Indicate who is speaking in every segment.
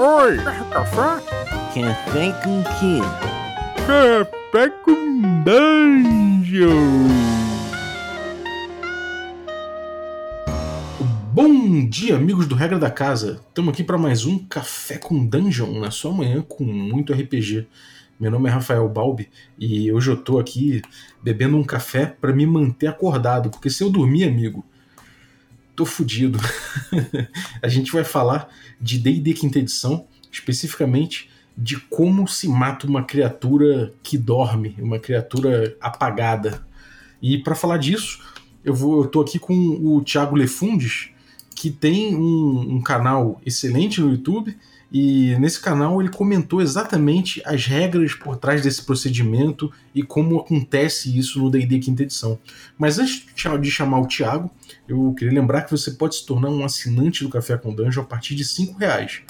Speaker 1: Oi! Café?
Speaker 2: Café com quê?
Speaker 1: Café com Dungeon!
Speaker 3: Bom dia, amigos do Regra da Casa. Estamos aqui para mais um Café com Dungeon, na sua manhã com muito RPG. Meu nome é Rafael Balbi e hoje eu tô aqui bebendo um café para me manter acordado, porque se eu dormir, amigo, tô fudido. a gente vai falar de D&D quinta edição, especificamente de como se mata uma criatura que dorme, uma criatura apagada. E para falar disso, eu vou, eu tô aqui com o Thiago Lefundes, que tem um, um canal excelente no YouTube e nesse canal ele comentou exatamente as regras por trás desse procedimento e como acontece isso no D&D quinta edição. Mas antes de chamar o Thiago, eu queria lembrar que você pode se tornar um assinante do Café com Dungeon a partir de cinco reais.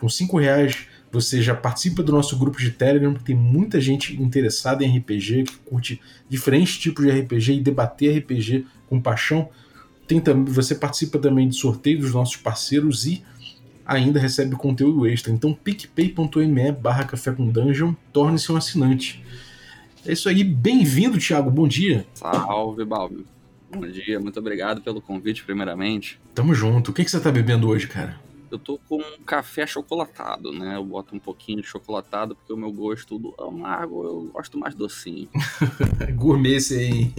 Speaker 3: Com cinco reais você já participa do nosso grupo de Telegram, que tem muita gente interessada em RPG, que curte diferentes tipos de RPG e debater RPG com paixão. Tem também, você participa também de sorteio dos nossos parceiros e ainda recebe conteúdo extra. Então picpay.me barra café com dungeon, torne-se um assinante. É isso aí, bem-vindo, Thiago, bom dia.
Speaker 4: Salve, Balbi. Bom dia, muito obrigado pelo convite, primeiramente.
Speaker 3: Tamo junto. O que, que você tá bebendo hoje, cara?
Speaker 4: Eu tô com um café chocolatado, né? Eu boto um pouquinho de chocolatado porque o meu gosto do amargo eu gosto mais docinho.
Speaker 3: Gourmet aí.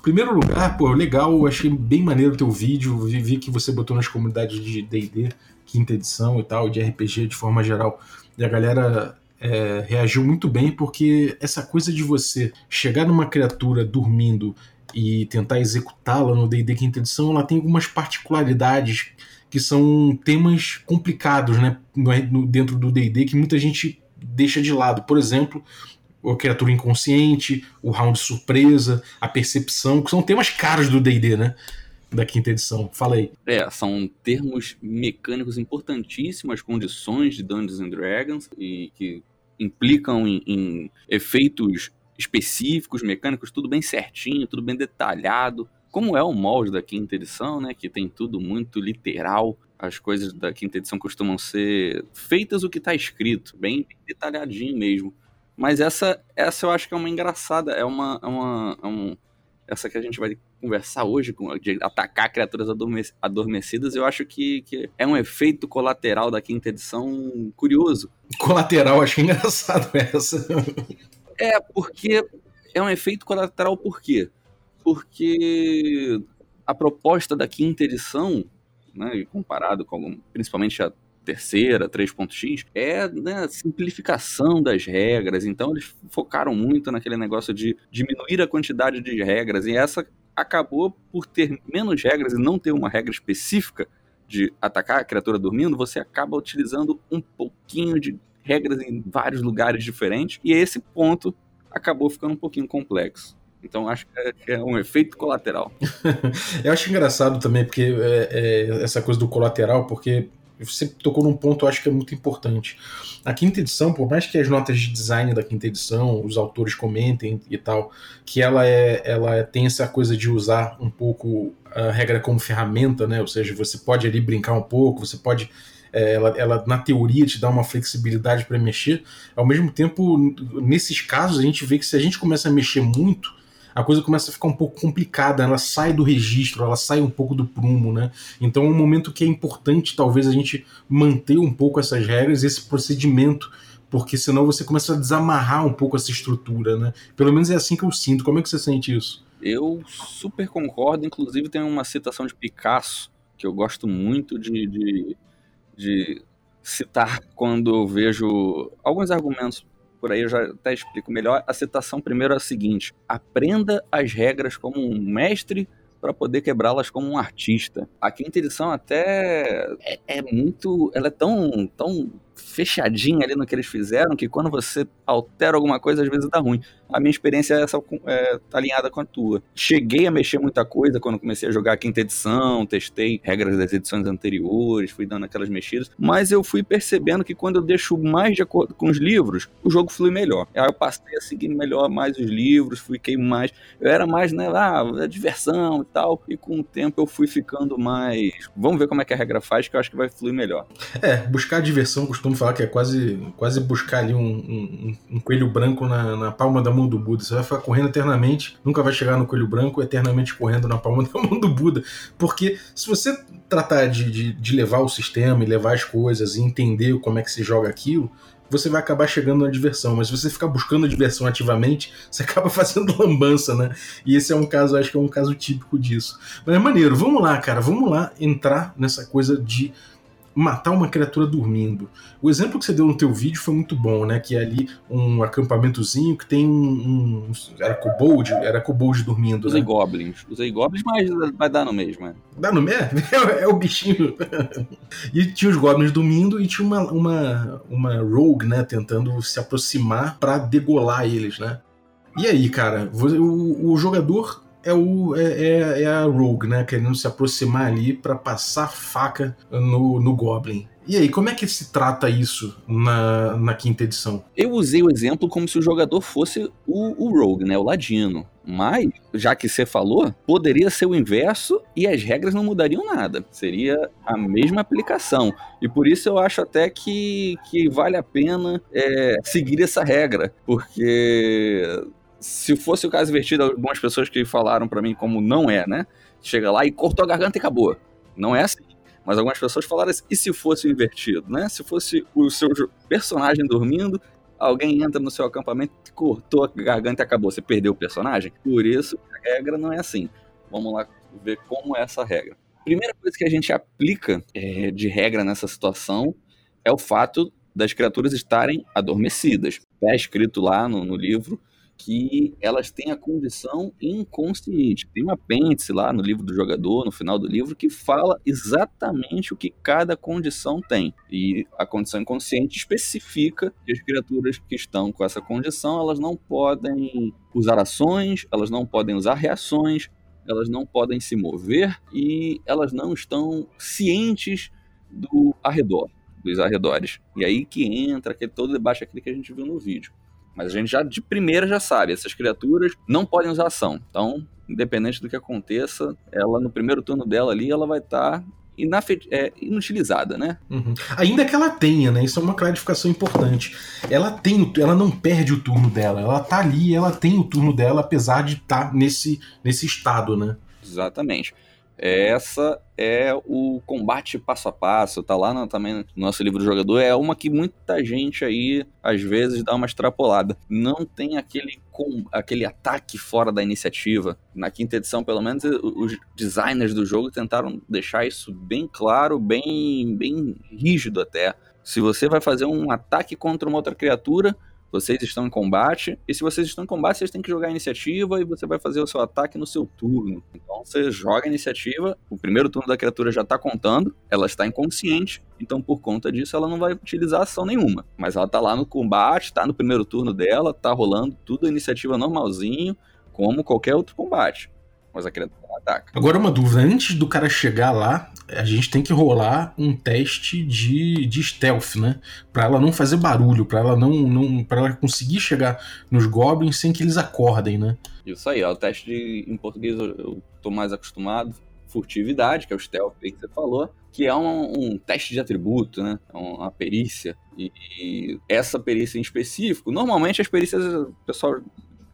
Speaker 3: Primeiro lugar, pô, legal, eu achei bem maneiro o teu vídeo, vi, vi que você botou nas comunidades de D&D, quinta edição e tal, de RPG de forma geral, e a galera é, reagiu muito bem, porque essa coisa de você chegar numa criatura dormindo e tentar executá-la no D&D quinta edição, ela tem algumas particularidades que são temas complicados, né, dentro do D&D, que muita gente deixa de lado. Por exemplo, a criatura inconsciente, o round surpresa, a percepção, que são temas caros do D&D, né? Da quinta edição. Fala aí.
Speaker 4: É, são termos mecânicos importantíssimos, condições de Dungeons and Dragons e que implicam em, em efeitos específicos, mecânicos, tudo bem certinho, tudo bem detalhado. Como é o molde da quinta edição, né? Que tem tudo muito literal. As coisas da quinta edição costumam ser feitas o que está escrito, bem detalhadinho mesmo. Mas essa, essa eu acho que é uma engraçada, é uma, é uma é um, essa que a gente vai conversar hoje, de atacar criaturas adormecidas, eu acho que, que é um efeito colateral da quinta edição curioso.
Speaker 3: Colateral, acho engraçado essa.
Speaker 4: É, porque é um efeito colateral por quê? Porque a proposta da quinta edição, né, comparado com principalmente a terceira, 3.x, é né, simplificação das regras. Então eles focaram muito naquele negócio de diminuir a quantidade de regras. E essa acabou por ter menos regras e não ter uma regra específica de atacar a criatura dormindo, você acaba utilizando um pouquinho de regras em vários lugares diferentes. E esse ponto acabou ficando um pouquinho complexo. Então acho que é, um efeito colateral.
Speaker 3: eu acho engraçado também, porque é, é, essa coisa do colateral, porque você tocou num ponto eu acho que é muito importante. A quinta edição, por mais que as notas de design da quinta edição, os autores comentem e tal, que ela é, ela tem essa coisa de usar um pouco a regra como ferramenta, né? Ou seja, você pode ali brincar um pouco, você pode é, ela, ela, na teoria te dá uma flexibilidade para mexer. Ao mesmo tempo, nesses casos, a gente vê que se a gente começa a mexer muito, a coisa começa a ficar um pouco complicada, ela sai do registro, ela sai um pouco do prumo, né? Então é um momento que é importante, talvez, a gente manter um pouco essas regras, esse procedimento, porque senão você começa a desamarrar um pouco essa estrutura, né? Pelo menos é assim que eu sinto. Como é que você sente isso?
Speaker 4: Eu super concordo, inclusive tem uma citação de Picasso que eu gosto muito de, de, de citar quando eu vejo alguns argumentos por aí eu já até explico melhor. A citação primeiro é a seguinte: aprenda as regras como um mestre para poder quebrá-las como um artista. A quinta edição até é, é, muito, ela é tão, tão fechadinha ali no que eles fizeram que quando você altera alguma coisa às vezes dá ruim. A minha experiência é essa é, tá alinhada com a tua. Cheguei a mexer muita coisa quando comecei a jogar a quinta edição, testei regras das edições anteriores, fui dando aquelas mexidas, mas eu fui percebendo que quando eu deixo mais de acordo com os livros, o jogo flui melhor. Aí eu passei a seguir melhor mais os livros, fiquei mais. Eu era mais, né, ah, é diversão e tal, e com o tempo eu fui ficando mais. Vamos ver como é que a regra faz, que eu acho que vai fluir melhor.
Speaker 3: É, buscar diversão, costumo falar que é quase, quase buscar ali um, um, um coelho branco na, na palma da mão do Buda. Você vai ficar correndo eternamente, nunca vai chegar no coelho branco, eternamente correndo na palma da mão do Buda. Porque se você tratar de, de, de levar o sistema e levar as coisas e entender como é que se joga aquilo, você vai acabar chegando na diversão. Mas se você ficar buscando a diversão ativamente, você acaba fazendo lambança, né? E esse é um caso, acho que é um caso típico disso. Mas é maneiro, vamos lá, cara, vamos lá entrar nessa coisa de matar uma criatura dormindo. O exemplo que você deu no teu vídeo foi muito bom, né? Que é ali um acampamentozinho que tem um. um era kobold? Era kobold dormindo,
Speaker 4: Usei
Speaker 3: né?
Speaker 4: goblins. Usei goblins, mas vai dar no mesmo, é.
Speaker 3: Dá no mesmo? É, é o bichinho. e tinha os goblins dormindo e tinha uma, uma, uma rogue, né? Tentando se aproximar para degolar eles, né? E aí, cara, o, o jogador é, o, é, é, é, a Rogue, né? Querendo se aproximar ali para passar faca no, no Goblin. E aí, como é que se trata isso na, na quinta edição?
Speaker 4: Eu usei o exemplo como se o jogador fosse o, o Rogue, né? O Ladino. Mas, já que você falou, poderia ser o inverso e as regras não mudariam nada. Seria a mesma aplicação. E por isso eu acho até que, que vale a pena é, seguir essa regra. Porque se fosse o caso invertido, algumas pessoas que falaram para mim como não é, né? Chega lá e cortou a garganta e acabou. Não é assim. Mas algumas pessoas falaram assim, e se fosse invertido, né? Se fosse o seu personagem dormindo, alguém entra no seu acampamento, cortou a garganta e acabou. Você perdeu o personagem? Por isso, a regra não é assim. Vamos lá ver como é essa regra. Primeira coisa que a gente aplica é, de regra nessa situação é o fato das criaturas estarem adormecidas. Está escrito lá no, no livro que elas têm a condição inconsciente. Tem um apêndice lá no livro do jogador, no final do livro, que fala exatamente o que cada condição tem. E a condição inconsciente especifica que as criaturas que estão com essa condição, elas não podem usar ações, elas não podem usar reações, elas não podem se mover e elas não estão cientes do arredor, dos arredores. E aí que entra aquele todo debate aquele que a gente viu no vídeo. Mas a gente já de primeira já sabe, essas criaturas não podem usar ação. Então, independente do que aconteça, ela no primeiro turno dela ali, ela vai estar tá é, inutilizada, né?
Speaker 3: Uhum. Ainda que ela tenha, né? Isso é uma clarificação importante. Ela tem, ela não perde o turno dela. Ela tá ali, ela tem o turno dela, apesar de estar tá nesse, nesse estado, né?
Speaker 4: Exatamente. Essa é o combate passo a passo, tá lá no, também no nosso livro do jogador. É uma que muita gente aí, às vezes, dá uma extrapolada. Não tem aquele, com, aquele ataque fora da iniciativa. Na quinta edição, pelo menos, os designers do jogo tentaram deixar isso bem claro, bem, bem rígido até. Se você vai fazer um ataque contra uma outra criatura, vocês estão em combate, e se vocês estão em combate, vocês têm que jogar a iniciativa e você vai fazer o seu ataque no seu turno. Então você joga a iniciativa, o primeiro turno da criatura já está contando, ela está inconsciente, então por conta disso ela não vai utilizar ação nenhuma. Mas ela está lá no combate, está no primeiro turno dela, está rolando tudo a iniciativa normalzinho, como qualquer outro combate. Mas a criatura ataca.
Speaker 3: Agora uma dúvida, antes do cara chegar lá, a gente tem que rolar um teste de, de stealth, né? Pra ela não fazer barulho, pra ela não, não para ela conseguir chegar nos goblins sem que eles acordem, né?
Speaker 4: Isso aí, ó, o teste de, em português eu, eu tô mais acostumado, furtividade, que é o stealth que você falou, que é um, um teste de atributo, né? É uma perícia. E, e, essa perícia em específico, normalmente as perícias o pessoal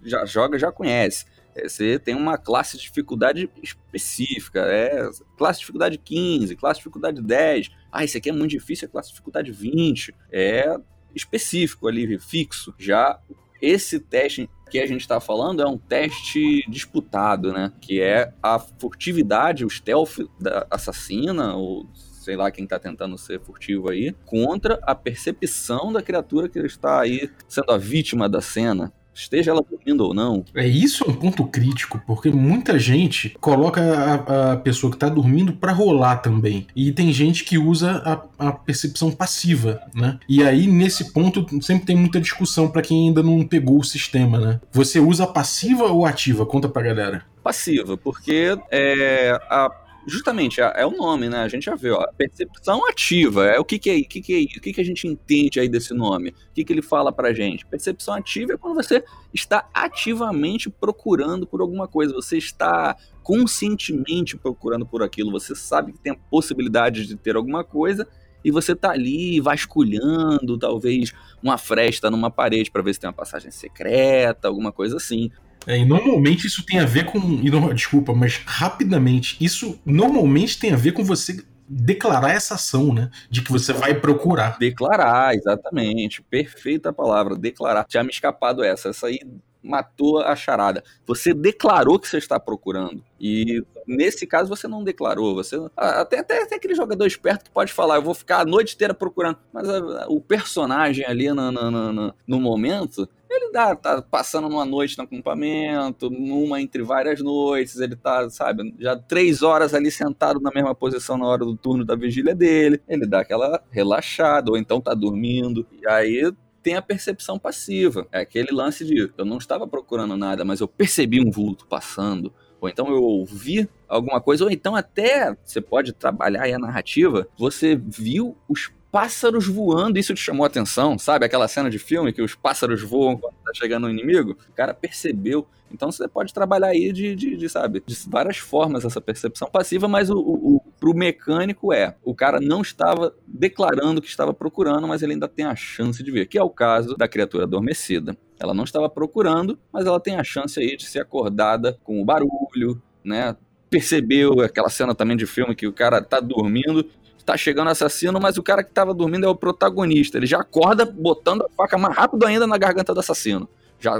Speaker 4: já joga, já conhece. É, você tem uma classe de dificuldade específica, é classe de dificuldade 15, classe de dificuldade 10. Ah, isso aqui é muito difícil, é classe de dificuldade 20. É específico ali, fixo. Já esse teste que a gente está falando é um teste disputado, né? Que é a furtividade, o stealth da assassina, ou sei lá quem está tentando ser furtivo aí, contra a percepção da criatura que está aí sendo a vítima da cena. Esteja ela dormindo ou não.
Speaker 3: É isso é um ponto crítico, porque muita gente coloca a, a pessoa que tá dormindo pra rolar também. E tem gente que usa a, a percepção passiva, né? E aí, nesse ponto, sempre tem muita discussão pra quem ainda não pegou o sistema, né? Você usa passiva ou ativa? Conta pra galera.
Speaker 4: Passiva, porque é, a justamente é, é, o nome, né? A gente já vê, ó, percepção ativa. É o que, que é, o que, que é isso? O que, que a gente entende aí desse nome? O que, que ele fala pra gente? Percepção ativa é quando você está ativamente procurando por alguma coisa, você está conscientemente procurando por aquilo, você sabe que tem a possibilidade de ter alguma coisa e você tá ali vasculhando, talvez uma fresta numa parede para ver se tem uma passagem secreta, alguma coisa assim.
Speaker 3: É, e normalmente isso tem a ver com. Não, desculpa, mas rapidamente, isso normalmente tem a ver com você declarar essa ação, né? De que você vai procurar.
Speaker 4: Declarar, exatamente. Perfeita palavra, declarar. Tinha me escapado essa. Essa aí matou a charada. Você declarou que você está procurando. E nesse caso você não declarou. Você até, até, aquele jogador esperto que pode falar, eu vou ficar a noite inteira procurando. Mas a, o personagem ali no, no, no, no momento, ele dá, tá passando numa noite no acampamento, numa entre várias noites, ele tá, sabe, já três horas ali sentado na mesma posição na hora do turno da vigília dele, ele dá aquela relaxada, ou então tá dormindo, e aí tem a percepção passiva. É aquele lance de eu não estava procurando nada, mas eu percebi um vulto passando. Ou então eu ouvi alguma coisa, ou então até você pode trabalhar aí a narrativa, você viu os pássaros voando, isso te chamou a atenção, sabe? Aquela cena de filme que os pássaros voam quando tá chegando um inimigo. O cara percebeu. Então você pode trabalhar aí de, de, de sabe, de várias formas essa percepção passiva, mas o, o, o, pro mecânico é, o cara não estava declarando que estava procurando, mas ele ainda tem a chance de ver, que é o caso da criatura adormecida. Ela não estava procurando, mas ela tem a chance aí de ser acordada com o barulho, né? Percebeu aquela cena também de filme que o cara tá dormindo tá chegando assassino, mas o cara que tava dormindo é o protagonista. Ele já acorda botando a faca mais rápido ainda na garganta do assassino. Já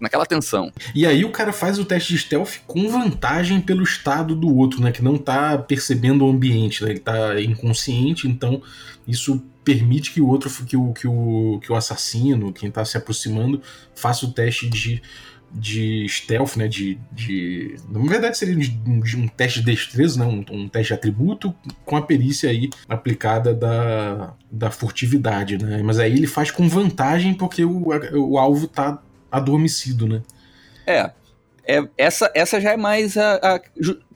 Speaker 4: naquela tensão.
Speaker 3: E aí o cara faz o teste de stealth com vantagem pelo estado do outro, né? Que não tá percebendo o ambiente, né? Ele tá inconsciente, então isso permite que o outro, que o, que o, que o assassino, quem tá se aproximando, faça o teste de de stealth, né? De, de, na verdade seria um, um teste de destreza, né? Um, um, teste de atributo com a perícia aí aplicada da, da furtividade, né? Mas aí ele faz com vantagem porque o, o alvo tá adormecido, né?
Speaker 4: É. é essa, essa já é mais a, a,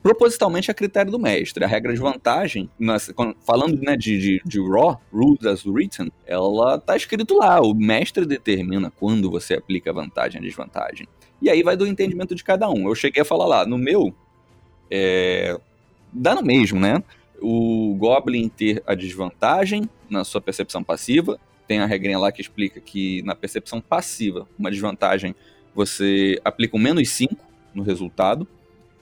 Speaker 4: propositalmente a critério do mestre. A regra de vantagem, nessa, falando né, de, de, de Raw, Rules as Written, ela tá escrito lá. O mestre determina quando você aplica vantagem e desvantagem. E aí vai do entendimento de cada um. Eu cheguei a falar lá, no meu, é, dá no mesmo, né? O Goblin ter a desvantagem na sua percepção passiva. Tem a regrinha lá que explica que na percepção passiva, uma desvantagem, você aplica um menos 5 no resultado,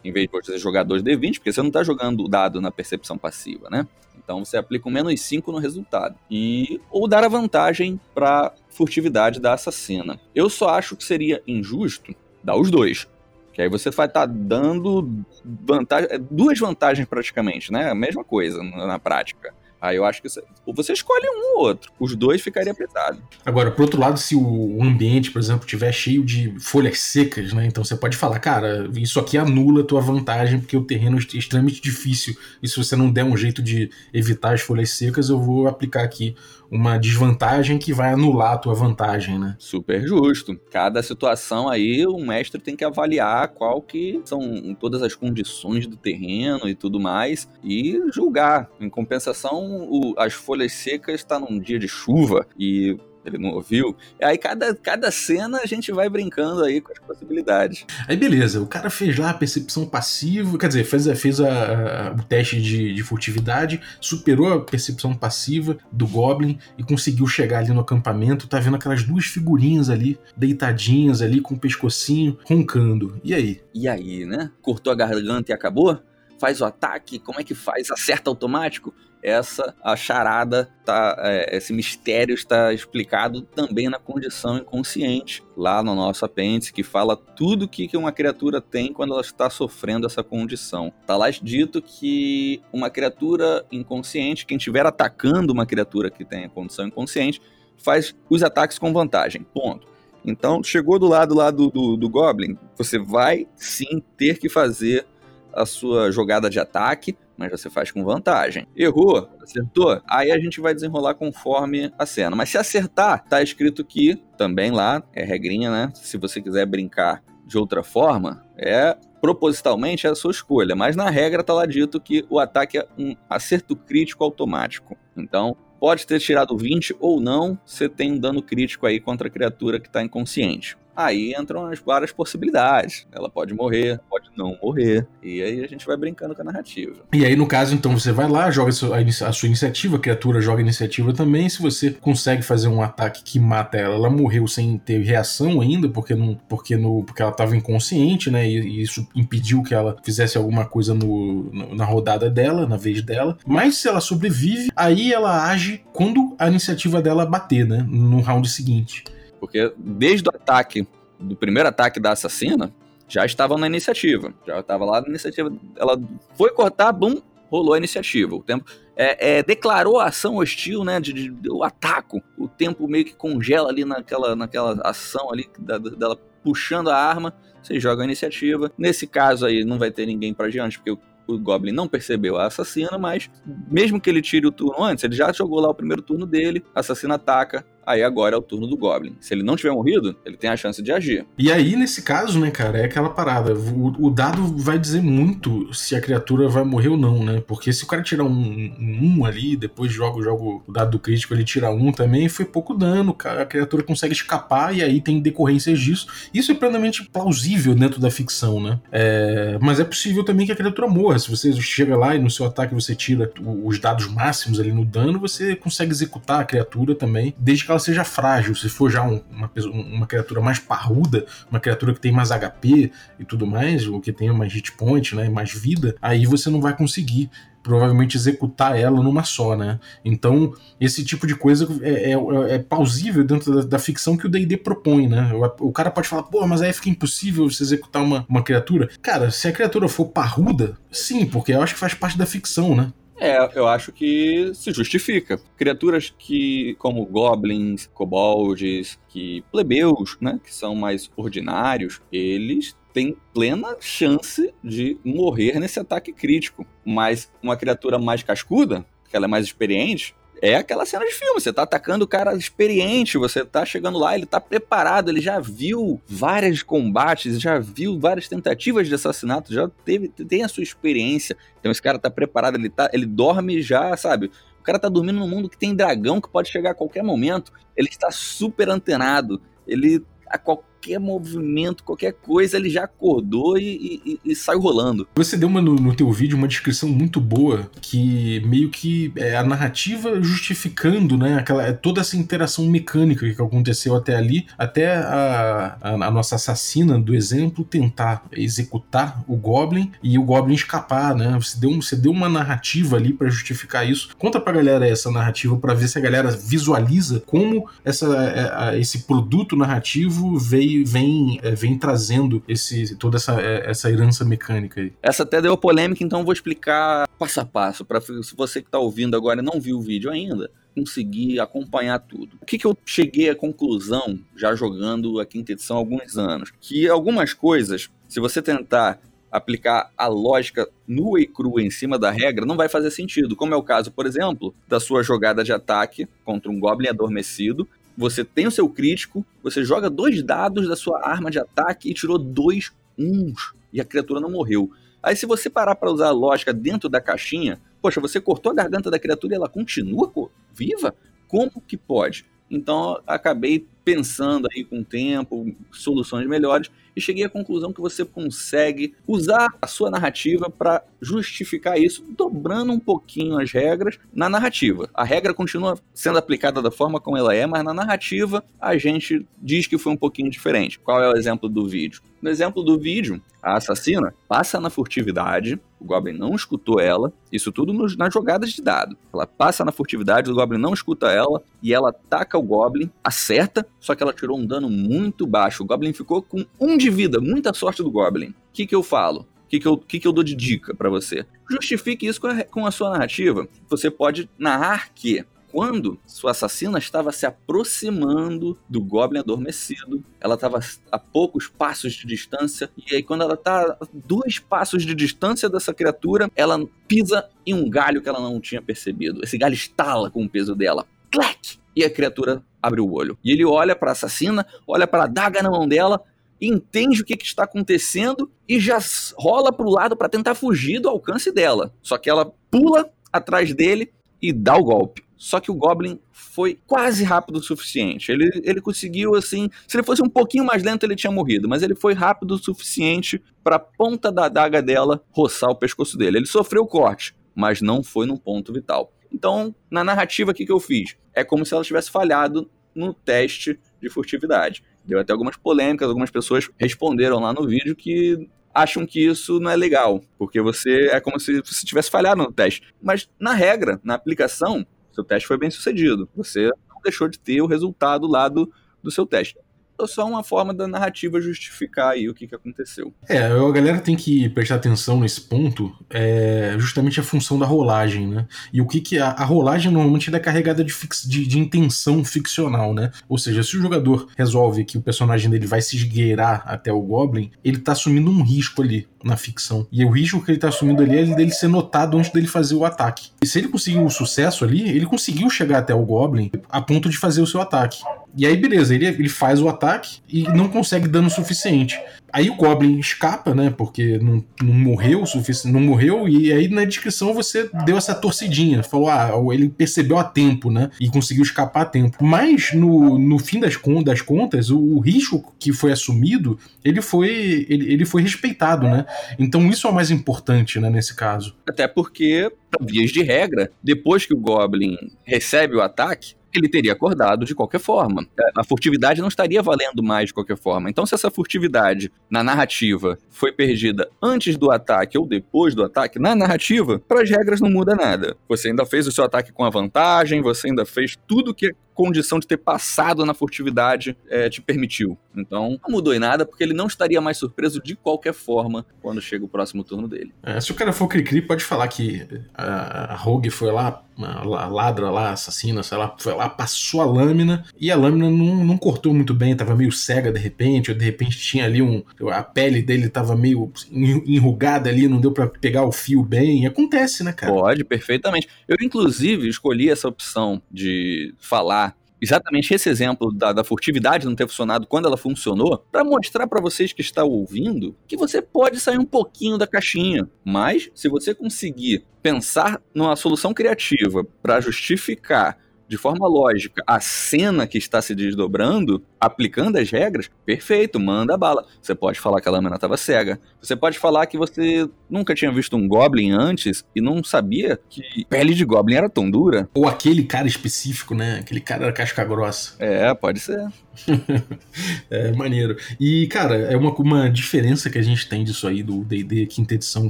Speaker 4: em vez de você jogar 2d20, porque você não está jogando o dado na percepção passiva, né? Então você aplica um menos 5 no resultado. E ou dar a vantagem para furtividade da assassina. Eu só acho que seria injusto Dá os dois. Que aí você vai estar tá dando vantagem, é, duas vantagens praticamente, né? A mesma coisa na prática. Aí eu acho que você, você escolhe um ou outro. Os dois ficaria pesado.
Speaker 3: Agora, por outro lado, se o ambiente, por exemplo, tiver cheio de folhas secas, né? Então você pode falar, cara, isso aqui anula a tua vantagem, porque o terreno é extremamente difícil. E se você não der um jeito de evitar as folhas secas, eu vou aplicar aqui uma desvantagem que vai anular a tua vantagem, né?
Speaker 4: Super justo. Cada situação aí o mestre tem que avaliar qual que são todas as condições do terreno e tudo mais e julgar. Em compensação, o, as folhas secas está num dia de chuva e ele não ouviu. Aí, cada, cada cena a gente vai brincando aí com as possibilidades.
Speaker 3: Aí, beleza, o cara fez lá a percepção passiva, quer dizer, fez, fez a, a, o teste de, de furtividade, superou a percepção passiva do Goblin e conseguiu chegar ali no acampamento. Tá vendo aquelas duas figurinhas ali, deitadinhas ali, com o pescocinho, roncando. E aí?
Speaker 4: E aí, né? Cortou a garganta e acabou? Faz o ataque? Como é que faz? Acerta automático? Essa a charada tá, é, esse mistério está explicado também na condição inconsciente lá no nosso apêndice que fala tudo que, que uma criatura tem quando ela está sofrendo essa condição. Tá lá dito que uma criatura inconsciente, quem estiver atacando uma criatura que tem a condição inconsciente, faz os ataques com vantagem. Ponto. Então, chegou do lado lá do, do, do Goblin, você vai sim ter que fazer a sua jogada de ataque, mas você faz com vantagem. Errou, acertou, aí a gente vai desenrolar conforme a cena. Mas se acertar, tá escrito que também lá é regrinha, né? Se você quiser brincar de outra forma, é propositalmente é a sua escolha, mas na regra tá lá dito que o ataque é um acerto crítico automático. Então, pode ter tirado 20 ou não, você tem um dano crítico aí contra a criatura que está inconsciente. Aí entram as várias possibilidades. Ela pode morrer, pode não morrer. E aí a gente vai brincando com a narrativa.
Speaker 3: E aí, no caso, então, você vai lá, joga a sua iniciativa, a criatura joga a iniciativa também. Se você consegue fazer um ataque que mata ela, ela morreu sem ter reação ainda, porque, não, porque, no, porque ela estava inconsciente, né? E, e, isso impediu que ela fizesse alguma coisa no, no, na rodada dela, na vez dela. Mas se ela sobrevive, aí ela age quando a iniciativa dela bater, né? No round seguinte.
Speaker 4: Porque desde o ataque, do primeiro ataque da assassina, já estava na iniciativa. Já estava lá na iniciativa. Ela foi cortar, bum, rolou a iniciativa. O tempo é, é, declarou a ação hostil, né? De, de, o ataque. O tempo meio que congela ali naquela, naquela ação ali da, dela puxando a arma. Você joga a iniciativa. Nesse caso aí, não vai ter ninguém para diante, porque o, o Goblin não percebeu a assassina, mas mesmo que ele tire o turno antes, ele já jogou lá o primeiro turno dele, a assassina ataca, aí agora é o turno do Goblin. Se ele não tiver morrido, ele tem a chance de agir.
Speaker 3: E aí, nesse caso, né, cara, é aquela parada. O, o dado vai dizer muito se a criatura vai morrer ou não, né? Porque se o cara tirar um, um, um ali, depois joga, joga o dado do crítico, ele tira um também, foi pouco dano, cara. A criatura consegue escapar e aí tem decorrências disso. Isso é plenamente plausível dentro da ficção, né? É, mas é possível também que a criatura morra. Se você chega lá e no seu ataque você tira os dados máximos ali no dano, você consegue executar a criatura também, desde que ela seja frágil. Se for já um, uma, uma criatura mais parruda, uma criatura que tem mais HP e tudo mais, ou que tenha mais hit point, né, mais vida, aí você não vai conseguir provavelmente executar ela numa só, né? Então, esse tipo de coisa é, é, é plausível dentro da, da, ficção que o D&D propõe, né? O, o, cara pode falar, pô, mas aí fica impossível você executar uma, uma criatura. Cara, se a criatura for parruda, sim, porque eu acho que faz parte da ficção, né?
Speaker 4: É, eu acho que se justifica. Criaturas que, como goblins, kobolds, que plebeus, né, que são mais ordinários, eles têm plena chance de morrer nesse ataque crítico. Mas uma criatura mais cascuda, que ela é mais experiente, é aquela cena de filme. Você tá atacando o cara experiente, você tá chegando lá, ele tá preparado, ele já viu vários combates, já viu várias tentativas de assassinato, já teve, tem a sua experiência. Então esse cara tá preparado, ele, tá, ele dorme já, sabe? O cara tá dormindo num mundo que tem dragão que pode chegar a qualquer momento. Ele está super antenado. Ele a qualquer qualquer movimento, qualquer coisa, ele já acordou e, e, e saiu rolando.
Speaker 3: Você deu uma, no, no teu vídeo uma descrição muito boa, que meio que é a narrativa justificando, né, aquela, é toda essa interação mecânica que aconteceu até ali, até a, a, a nossa assassina do exemplo tentar executar o Goblin e o Goblin escapar, né? Você deu, você deu uma narrativa ali para justificar isso. Conta pra galera essa narrativa para ver se a galera visualiza como essa, é, esse produto narrativo veio vem, é, vem trazendo esse, toda essa, é, essa herança mecânica aí.
Speaker 4: Essa até deu polêmica, então vou explicar passo a passo, para se você que está ouvindo agora e não viu o vídeo ainda, conseguir acompanhar tudo. O que, que eu cheguei à conclusão, já jogando a quinta edição há alguns anos? Que algumas coisas, se você tentar aplicar a lógica nua e crua em cima da regra não vai fazer sentido, como é o caso, por exemplo, da sua jogada de ataque contra um Goblin adormecido, você tem o seu crítico, você joga dois dados da sua arma de ataque e tirou dois uns. E a criatura não morreu. Aí, se você parar para usar a lógica dentro da caixinha, poxa, você cortou a garganta da criatura e ela continua viva? Como que pode? Então, acabei pensando aí com o tempo, soluções melhores, e cheguei à conclusão que você consegue usar a sua narrativa para justificar isso, dobrando um pouquinho as regras na narrativa. A regra continua sendo aplicada da forma como ela é, mas na narrativa a gente diz que foi um pouquinho diferente. Qual é o exemplo do vídeo? No exemplo do vídeo, a assassina passa na furtividade, o Goblin não escutou ela, isso tudo nos, nas jogadas de dado. Ela passa na furtividade, o Goblin não escuta ela, e ela ataca o Goblin, acerta, só que ela tirou um dano muito baixo. O Goblin ficou com um de vida, muita sorte do Goblin. O que, que eu falo? O que, que, eu, que, que eu dou de dica para você? Justifique isso com a, com a sua narrativa. Você pode narrar que quando sua assassina estava se aproximando do Goblin adormecido. Ela estava a poucos passos de distância. E aí, quando ela está a dois passos de distância dessa criatura, ela pisa em um galho que ela não tinha percebido. Esse galho estala com o peso dela. Clack! E a criatura abre o olho. E ele olha para a assassina, olha para a daga na mão dela, entende o que, que está acontecendo e já rola para o lado para tentar fugir do alcance dela. Só que ela pula atrás dele e dá o golpe. Só que o Goblin foi quase rápido o suficiente. Ele, ele conseguiu, assim. Se ele fosse um pouquinho mais lento, ele tinha morrido. Mas ele foi rápido o suficiente para a ponta da adaga dela roçar o pescoço dele. Ele sofreu o corte, mas não foi num ponto vital. Então, na narrativa aqui que eu fiz, é como se ela tivesse falhado no teste de furtividade. Deu até algumas polêmicas, algumas pessoas responderam lá no vídeo que acham que isso não é legal, porque você é como se você tivesse falhado no teste. Mas na regra, na aplicação, seu teste foi bem sucedido. Você não deixou de ter o resultado lá do, do seu teste é só uma forma da narrativa justificar aí o que, que aconteceu.
Speaker 3: É, a galera tem que prestar atenção nesse ponto, é justamente a função da rolagem, né? E o que que a, a rolagem normalmente é carregada de, fix, de, de, intenção ficcional, né? Ou seja, se o jogador resolve que o personagem dele vai se esgueirar até o Goblin, ele tá assumindo um risco ali na ficção. E o risco que ele tá assumindo ali é dele ser notado antes dele fazer o ataque. E se ele conseguiu o sucesso ali, ele conseguiu chegar até o Goblin a ponto de fazer o seu ataque. E aí, beleza, ele, ele faz o ataque e não consegue dano suficiente. Aí o Goblin escapa, né? Porque não, não morreu o suficiente, não morreu, e aí na descrição você deu essa torcidinha. Falou, ah, ele percebeu a tempo, né? E conseguiu escapar a tempo. Mas no, no fim das, das contas, o, o risco que foi assumido, ele foi, ele, ele foi respeitado, né? Então isso é o mais importante, né, nesse caso.
Speaker 4: Até porque, vias de regra, depois que o Goblin recebe o ataque, ele teria acordado de qualquer forma. É, a furtividade não estaria valendo mais de qualquer forma. Então, se essa furtividade na narrativa foi perdida antes do ataque ou depois do ataque, na narrativa, para as regras não muda nada. Você ainda fez o seu ataque com a vantagem, você ainda fez tudo que condição de ter passado na furtividade é, te permitiu. Então, não mudou em nada, porque ele não estaria mais surpreso de qualquer forma quando chega o próximo turno dele.
Speaker 3: É, se o cara for cri-cri, pode falar que a, a Rogue foi lá, a ladra lá, assassina, sei lá, foi lá, passou a lâmina, e a lâmina não, não cortou muito bem, tava meio cega de repente, ou de repente tinha ali um. A pele dele tava meio enrugada ali, não deu para pegar o fio bem. E acontece, né, cara?
Speaker 4: Pode, perfeitamente. Eu, inclusive, escolhi essa opção de falar exatamente esse exemplo da, da, furtividade não ter funcionado quando ela funcionou, para mostrar para vocês que estão ouvindo que você pode sair um pouquinho da caixinha. Mas, se você conseguir pensar numa solução criativa para justificar de forma lógica a cena que está se desdobrando, aplicando as regras, perfeito, manda bala. Você pode falar que a lâmina estava cega. Você pode falar que você nunca tinha visto um Goblin antes e não sabia que pele de Goblin era tão dura.
Speaker 3: Ou aquele cara específico, né? Aquele cara era casca grossa.
Speaker 4: É, pode ser.
Speaker 3: é maneiro. E, cara, é uma, uma diferença que a gente tem disso aí do DD quinta edição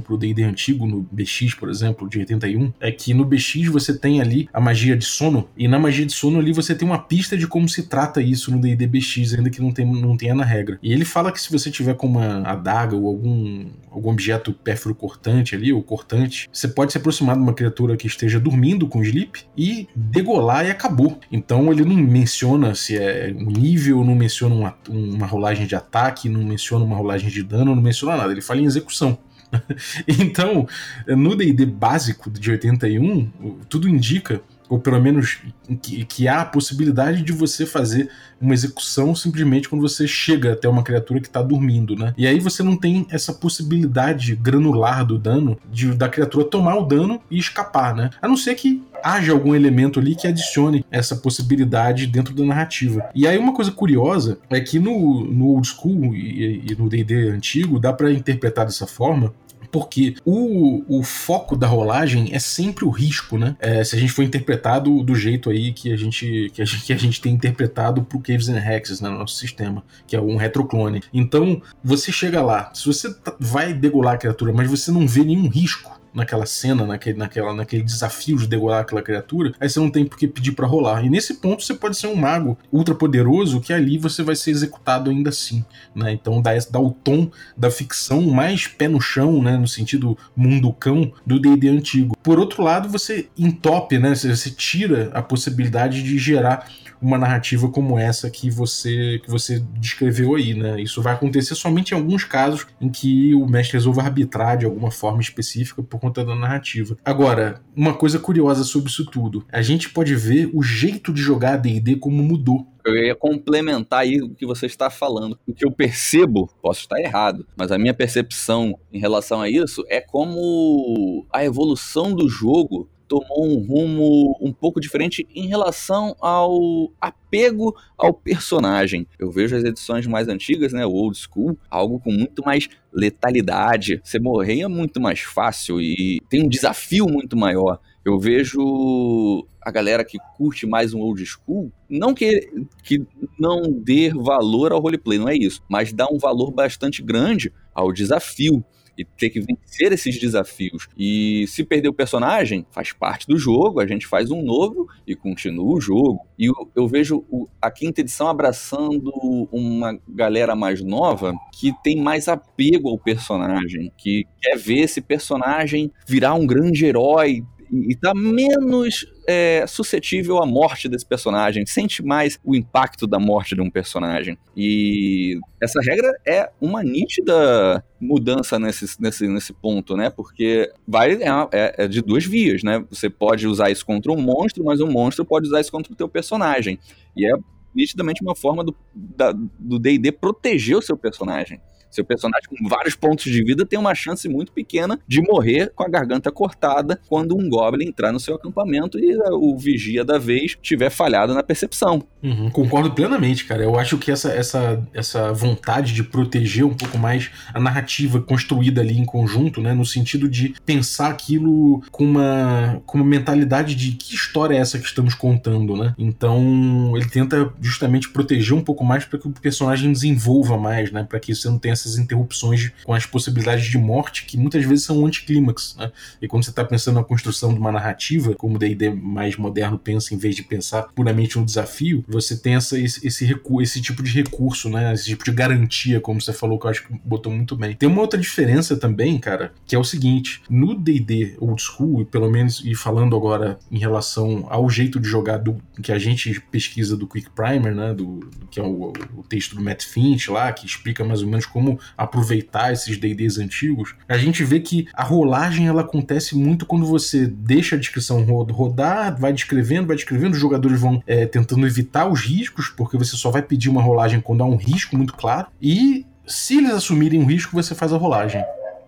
Speaker 3: pro DD antigo, no BX, por exemplo, de 81, é que no BX você tem ali a magia de sono, e na magia de sono ali você tem uma pista de como se trata isso no DD BX, ainda que não, tem, não tenha na regra. E ele fala que se você tiver com uma adaga ou algum, algum objeto pérfuro cortante ali, ou cortante, você pode se aproximar de uma criatura que esteja dormindo com sleep e degolar e acabou. Então ele não menciona se é um nível nível, não menciona uma, uma rolagem de ataque, não menciona uma rolagem de dano, não menciona nada. Ele fala em execução. então, no DD básico de 81, tudo indica, ou pelo menos que, que, há a possibilidade de você fazer uma execução simplesmente quando você chega até uma criatura que está dormindo, né? E aí você não tem essa possibilidade granular do dano de, da criatura tomar o dano e escapar, né? A não ser que haja algum elemento ali que adicione essa possibilidade dentro da narrativa. E aí uma coisa curiosa é que no, no old school e, e no D&D antigo dá para interpretar dessa forma porque o, o foco da rolagem é sempre o risco, né? É, se a gente for interpretado do jeito aí que a gente, que a gente, que a gente tem interpretado pro Caves and Hexes né, no nosso sistema, que é um retroclone. Então, você chega lá, se você vai degolar a criatura, mas você não vê nenhum risco naquela cena, naquele, naquela, naquele desafio de degolar aquela criatura, aí você não tem por que pedir para rolar. E nesse ponto você pode ser um mago ultra poderoso que ali você vai ser executado ainda assim, né? Então dá, dá o tom da ficção mais pé no chão, né? No sentido munducão do D&D antigo. Por outro lado, você entope, né? Você tira a possibilidade de gerar uma narrativa como essa que você que você descreveu aí, né? Isso vai acontecer somente em alguns casos em que o mestre resolva arbitrar de alguma forma específica por conta da narrativa. Agora, uma coisa curiosa sobre isso tudo, a gente pode ver o jeito de jogar D&D como mudou.
Speaker 4: Eu ia complementar aí o que você está falando. O que eu percebo, posso estar errado, mas a minha percepção em relação a isso é como a evolução do jogo tomou um rumo um pouco diferente em relação ao apego ao personagem. Eu vejo as edições mais antigas, né, o old school, algo com muito mais letalidade. Você morrer é muito mais fácil e tem um desafio muito maior. Eu vejo a galera que curte mais um old school, não que, que não dê valor ao roleplay, não é isso, mas dá um valor bastante grande ao desafio e ter que vencer esses desafios. E se perder o personagem, faz parte do jogo, a gente faz um novo e continua o jogo. E eu, eu vejo o, a quinta edição abraçando uma galera mais nova que tem mais apego ao personagem, que quer ver esse personagem virar um grande herói, e tá menos é, suscetível à morte desse personagem, sente mais o impacto da morte de um personagem. E essa regra é uma nítida mudança nesse, nesse, nesse ponto, né? Porque vai é, é, é de duas vias, né? Você pode usar isso contra um monstro, mas um monstro pode usar isso contra o teu personagem. E é nitidamente uma forma do D&D proteger o seu personagem. Seu personagem com vários pontos de vida tem uma chance muito pequena de morrer com a garganta cortada quando um Goblin entrar no seu acampamento e o vigia da vez tiver falhado na percepção.
Speaker 3: Uhum, concordo plenamente, cara. Eu acho que essa, essa, essa vontade de proteger um pouco mais a narrativa construída ali em conjunto, né? No sentido de pensar aquilo com uma, com uma mentalidade de que história é essa que estamos contando, né? Então ele tenta justamente proteger um pouco mais para que o personagem desenvolva mais, né? Para que você não tenha essas interrupções com as possibilidades de morte que muitas vezes são anticlímax, né? E quando você está pensando na construção de uma narrativa, como o D&D mais moderno pensa, em vez de pensar puramente um desafio, você tem essa, esse, esse, recu esse tipo de recurso, né? Esse tipo de garantia, como você falou, que eu acho que botou muito bem. Tem uma outra diferença também, cara, que é o seguinte: no D&D old school, e pelo menos e falando agora em relação ao jeito de jogar do que a gente pesquisa do Quick Primer, né? Do, que é o, o texto do Matt Finch lá, que explica mais ou menos como aproveitar esses D&Ds antigos, a gente vê que a rolagem ela acontece muito quando você deixa a descrição rodar, vai descrevendo, vai descrevendo, os jogadores vão é, tentando evitar os riscos, porque você só vai pedir uma rolagem quando há um risco muito claro, e se eles assumirem um risco, você faz a rolagem.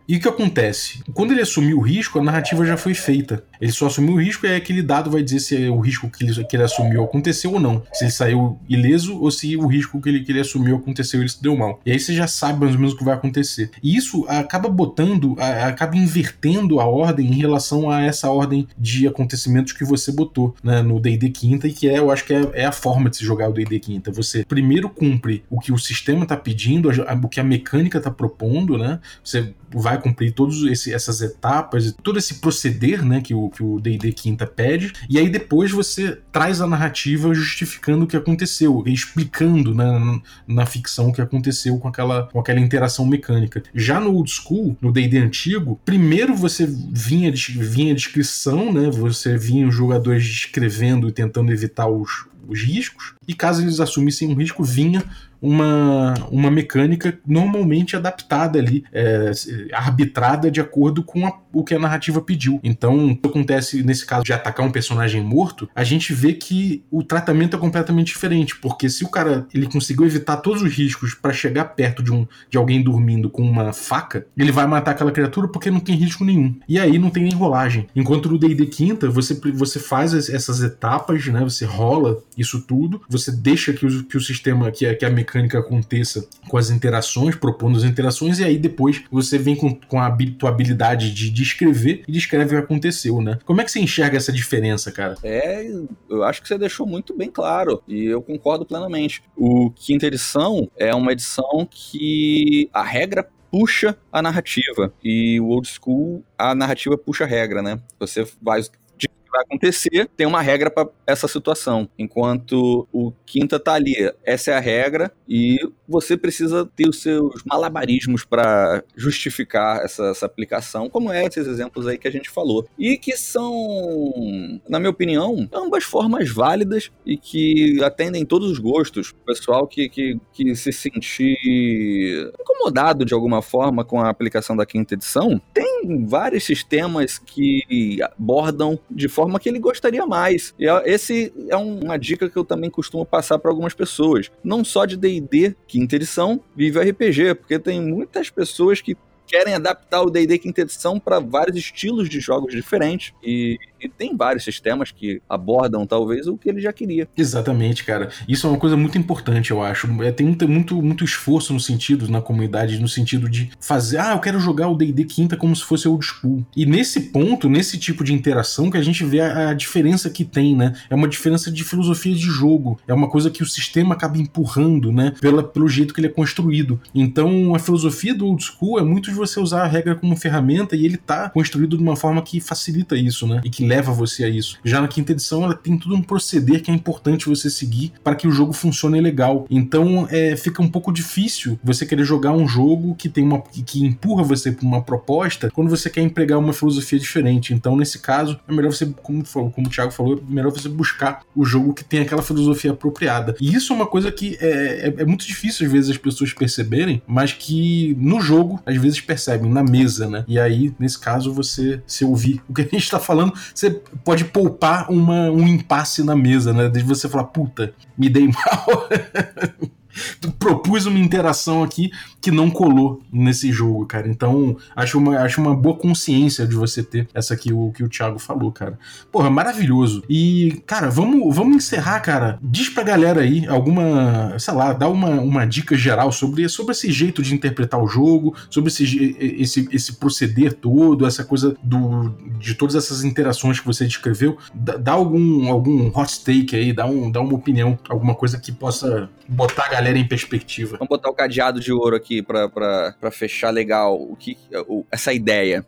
Speaker 3: E o que acontece? Quando ele assumiu o risco, a narrativa já foi feita. Ele só assumiu o risco e aí aquele dado vai dizer se o risco que ele, que ele assumiu aconteceu ou não. Se ele saiu ileso ou se o risco que ele, que ele assumiu aconteceu e ele se deu mal. E aí você já sabe mais ou menos o que vai acontecer. E isso acaba botando, acaba invertendo a ordem em relação a essa ordem de acontecimentos que você botou né, no D&D quinta e que é, eu acho que é, é a forma de se jogar o D&D quinta. Você primeiro cumpre o que o sistema está pedindo, o que a mecânica está propondo, né? Você vai cumprir todas essas etapas, todo esse proceder né, que o que D&D Quinta pede, e aí depois você traz a narrativa justificando o que aconteceu, explicando né, na, na ficção o que aconteceu com aquela, com aquela interação mecânica. Já no Old School, no D&D antigo, primeiro você vinha, vinha a descrição, né, você vinha os jogadores descrevendo e tentando evitar os, os riscos, e caso eles assumissem um risco, vinha uma, uma mecânica normalmente adaptada ali, é, arbitrada de acordo com a, o que a narrativa pediu. Então, o que acontece nesse caso de atacar um personagem morto, a gente vê que o tratamento é completamente diferente, porque se o cara ele conseguiu evitar todos os riscos para chegar perto de, um, de alguém dormindo com uma faca, ele vai matar aquela criatura porque não tem risco nenhum. E aí não tem nem rolagem. Enquanto no D&D quinta, você, você faz essas etapas, né? Você rola isso tudo, você deixa que o, que o sistema, que a, que a mecânica aconteça com as interações, propondo as interações, e aí depois você vem com, com a tua habilidade de descrever e descreve o que aconteceu, né? Como é que você enxerga essa diferença, cara?
Speaker 4: É, eu acho que você deixou muito bem claro, e eu concordo plenamente. O quinta edição é uma edição que a regra puxa a narrativa. E o old school, a narrativa puxa a regra, né? Você vai vai acontecer, tem uma regra para essa situação. Enquanto o quinta tá ali, essa é a regra e você precisa ter os seus malabarismos para justificar essa, essa aplicação, como é esses exemplos aí que a gente falou. E que são, na minha opinião, ambas formas válidas e que atendem todos os gostos. O pessoal que, que, que se sentir incomodado de alguma forma com a aplicação da quinta edição, tem vários sistemas que abordam de forma que ele gostaria mais. E é, esse é uma dica que eu também costumo passar para algumas pessoas. Não só de D&D, quinta edição, vive RPG, porque tem muitas pessoas que querem adaptar o D&D quinta edição para vários estilos de jogos diferentes e, e, tem vários sistemas que abordam talvez o que ele já queria.
Speaker 3: Exatamente, cara. Isso é uma coisa muito importante, eu acho. É, tem muito, muito, muito esforço no sentido, na comunidade, no sentido de fazer, ah, eu quero jogar o D&D quinta como se fosse old school. E nesse ponto, nesse tipo de interação que a gente vê a, a diferença que tem, né? É uma diferença de filosofia de jogo. É uma coisa que o sistema acaba empurrando, né? Pela, pelo jeito que ele é construído. Então, a filosofia do old school é muito você usar a regra como ferramenta e ele tá construído de uma forma que facilita isso, né? E que leva você a isso. Já na quinta edição, ela tem todo um proceder que é importante você seguir para que o jogo funcione legal. Então, é, fica um pouco difícil você querer jogar um jogo que tem uma que empurra você para uma proposta quando você quer empregar uma filosofia diferente. Então, nesse caso, é melhor você, como, como o Thiago falou, é melhor você buscar o jogo que tem aquela filosofia apropriada. E isso é uma coisa que é, é, é muito difícil às vezes as pessoas perceberem, mas que no jogo às vezes percebem na mesa, né? E aí, nesse caso, você se ouvir o que a gente está falando, você pode poupar uma, um impasse na mesa, né? Desde você falar, puta, me dei mal. propus uma interação aqui que não colou nesse jogo, cara. Então, acho uma, acho uma boa consciência de você ter essa aqui, o que o Thiago falou, cara. Porra, maravilhoso. E, cara, vamos, vamos encerrar, cara. Diz pra galera aí alguma, sei lá, dá uma, uma dica geral sobre, sobre esse jeito de interpretar o jogo, sobre esse, esse, esse proceder todo, essa coisa do, de todas essas interações que você descreveu. Dá, dá algum, algum hot take aí, dá, um, dá uma opinião, alguma coisa que possa botar a galera em perspectiva.
Speaker 4: Vamos botar o cadeado de ouro aqui para fechar legal o que o, essa ideia.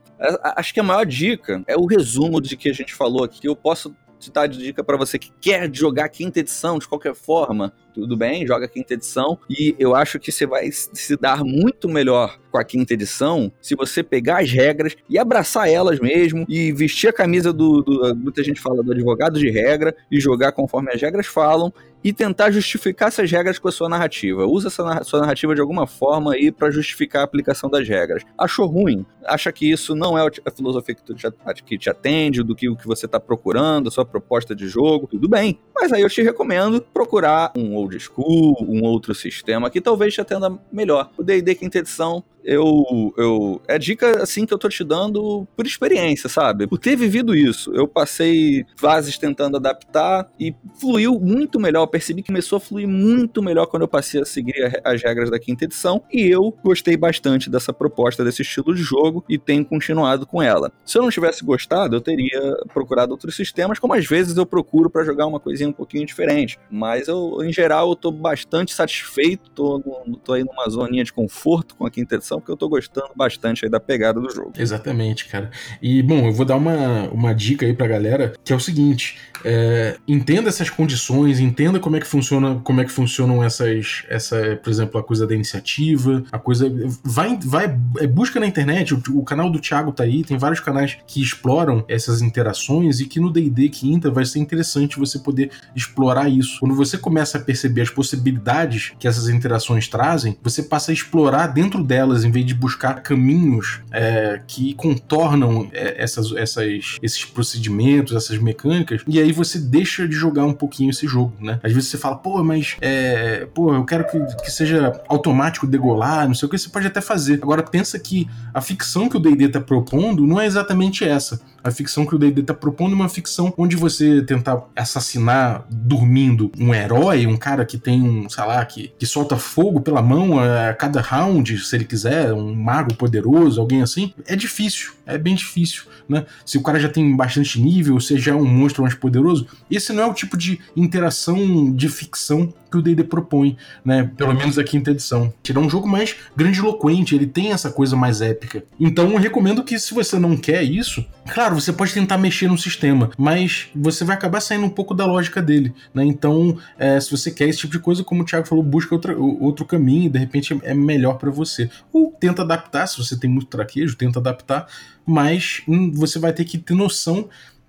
Speaker 4: Acho que a maior dica é o resumo de que a gente falou aqui. Eu posso te dar de dica para você que quer jogar quinta edição de qualquer forma. Tudo bem, joga quinta edição. E eu acho que você vai se dar muito melhor com a quinta edição se você pegar as regras e abraçar elas mesmo e vestir a camisa do, do muita gente fala do advogado de regra e jogar conforme as regras falam e tentar justificar essas regras com a sua narrativa. Usa essa sua narrativa de alguma forma aí para justificar a aplicação das regras. Achou ruim? Acha que isso não é a filosofia que, te, que te atende, do que o que você está procurando, a sua proposta de jogo? Tudo bem. Mas aí eu te recomendo procurar um old school, um outro sistema que talvez te atenda melhor. O D&D quinta edição eu, eu. É dica assim que eu tô te dando por experiência, sabe? Por ter vivido isso. Eu passei fases tentando adaptar e fluiu muito melhor. Eu percebi que começou a fluir muito melhor quando eu passei a seguir as regras da quinta edição. E eu gostei bastante dessa proposta, desse estilo de jogo e tenho continuado com ela. Se eu não tivesse gostado, eu teria procurado outros sistemas, como às vezes eu procuro para jogar uma coisinha um pouquinho diferente. Mas eu, em geral, eu tô bastante satisfeito, tô, tô aí numa zoninha de conforto com a quinta edição porque eu tô gostando bastante aí da pegada do jogo.
Speaker 3: Exatamente, cara. E, bom, eu vou dar uma, uma dica aí pra galera, que é o seguinte: é, entenda essas condições, entenda como é que funciona, como é que funcionam essas, essa, por exemplo, a coisa da iniciativa, a coisa. Vai, vai é, busca na internet, o, o canal do Thiago tá aí, tem vários canais que exploram essas interações e que no D&D quinta vai ser interessante você poder explorar isso. Quando você começa a perceber as possibilidades que essas interações trazem, você passa a explorar dentro delas em vez de buscar caminhos é, que contornam é, essas, essas, esses procedimentos, essas mecânicas, e aí você deixa de jogar um pouquinho esse jogo, né? Às vezes você fala, pô, mas é, pô, eu quero que, que seja automático degolar, não sei o que, você pode até fazer. Agora pensa que a ficção que o D&D tá propondo não é exatamente essa. A ficção que o D&D tá propondo é uma ficção onde você tentar assassinar dormindo um herói, um cara que tem um, sei lá, que, que solta fogo pela mão a cada round, se ele quiser, um mago poderoso, alguém assim, é difícil, é bem difícil, né? Se o cara já tem bastante nível, se já é um monstro mais poderoso, esse não é o tipo de interação de ficção que o D&D propõe, né? Pelo menos a quinta edição. Ele é um jogo mais grandiloquente, ele tem essa coisa mais épica. Então eu recomendo que se você não quer isso, claro, você pode tentar mexer no sistema, mas você vai acabar saindo um pouco da lógica dele, né? Então, é, se você quer esse tipo de coisa, como o Thiago falou, busca outra, outro caminho, de repente é melhor para você. Ou tenta adaptar, se você tem muito traquejo, tenta adaptar, mas hum, você vai ter que ter noção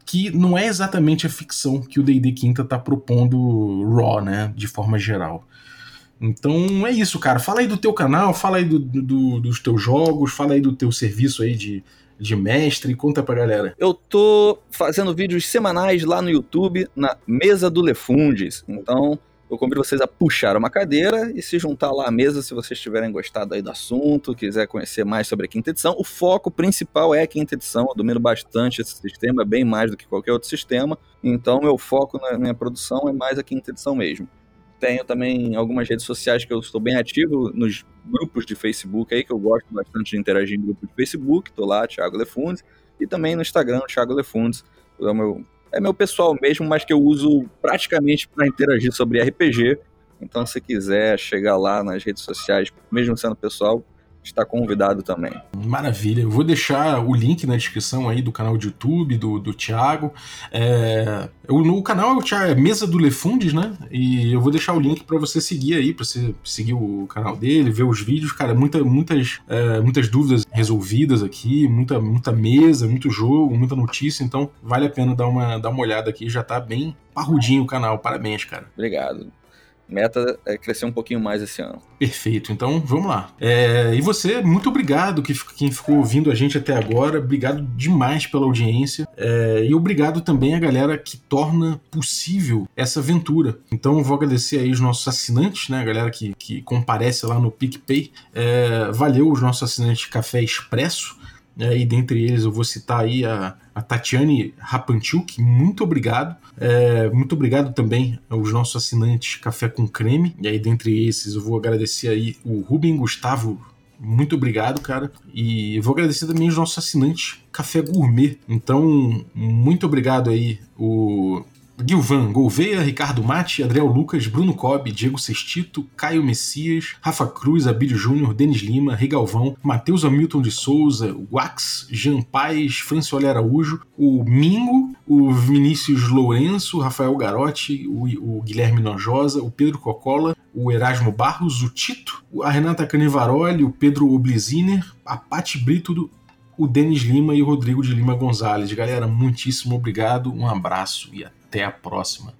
Speaker 3: que não é exatamente a ficção que o D&D Quinta tá propondo raw, né, de forma geral. Então é isso, cara. Fala aí do teu canal, fala aí do, do, dos teus jogos, fala aí do teu serviço aí de, de mestre, conta pra galera.
Speaker 4: Eu tô fazendo vídeos semanais lá no YouTube, na Mesa do Lefundes. Então, eu convido vocês a puxar uma cadeira e se juntar lá à mesa se vocês tiverem gostado aí do assunto, quiser conhecer mais sobre a quinta edição. O foco principal é a quinta edição, eu domino bastante esse sistema, bem mais do que qualquer outro sistema. Então, meu foco na minha produção é mais a quinta edição mesmo. Tenho também algumas redes sociais que eu estou bem ativo, nos grupos de Facebook aí, que eu gosto bastante de interagir em grupos de Facebook. Estou lá, Thiago Lefundes. E também no Instagram, Thiago Lefundes. É o meu é meu pessoal mesmo, mas que eu uso praticamente para interagir sobre RPG. Então, se quiser chegar lá nas redes sociais, mesmo sendo pessoal, está convidado também.
Speaker 3: Maravilha. Eu vou deixar o link na descrição aí do canal de YouTube do, do Thiago. É, o, no canal é Mesa do Lefundes, né? E eu vou deixar o link para você seguir aí, para você seguir o canal dele, ver os vídeos. Cara, muita, muitas, é, muitas dúvidas resolvidas aqui, muita, muita mesa, muito jogo, muita notícia. Então, vale a pena dar uma, dar uma olhada aqui. Já tá bem parrudinho o canal. Parabéns, cara.
Speaker 4: Obrigado. Meta é crescer um pouquinho mais esse ano.
Speaker 3: Perfeito, então vamos lá. É, e você, muito obrigado que quem ficou ouvindo a gente até agora, obrigado demais pela audiência é, e obrigado também a galera que torna possível essa aventura. Então vou agradecer aí os nossos assinantes, né, a galera que, que comparece lá no PicPay. É, valeu os nossos assinantes Café Expresso. É, e dentre eles eu vou citar aí a, a Tatiane Rapanchuk, muito obrigado. É, muito obrigado também aos nossos assinantes Café com Creme. E aí, dentre esses, eu vou agradecer aí o Rubem Gustavo. Muito obrigado, cara. E vou agradecer também os nossos assinantes Café Gourmet. Então, muito obrigado aí, o Gilvan, Gouveia, Ricardo Mate, Adriel Lucas, Bruno Cobb, Diego Sestito, Caio Messias, Rafa Cruz, Abílio Júnior, Denis Lima, Regalvão, Matheus Hamilton de Souza, Wax, Jean Paes, Franciola Araújo, o Mingo, o Vinícius Lourenço, Rafael Garotti, o, o Guilherme Nojosa, o Pedro Cocola, o Erasmo Barros, o Tito, a Renata Canivaroli, o Pedro Obliziner, a Pati Brito, o Denis Lima e o Rodrigo de Lima Gonzalez. Galera, muitíssimo obrigado, um abraço e até a próxima.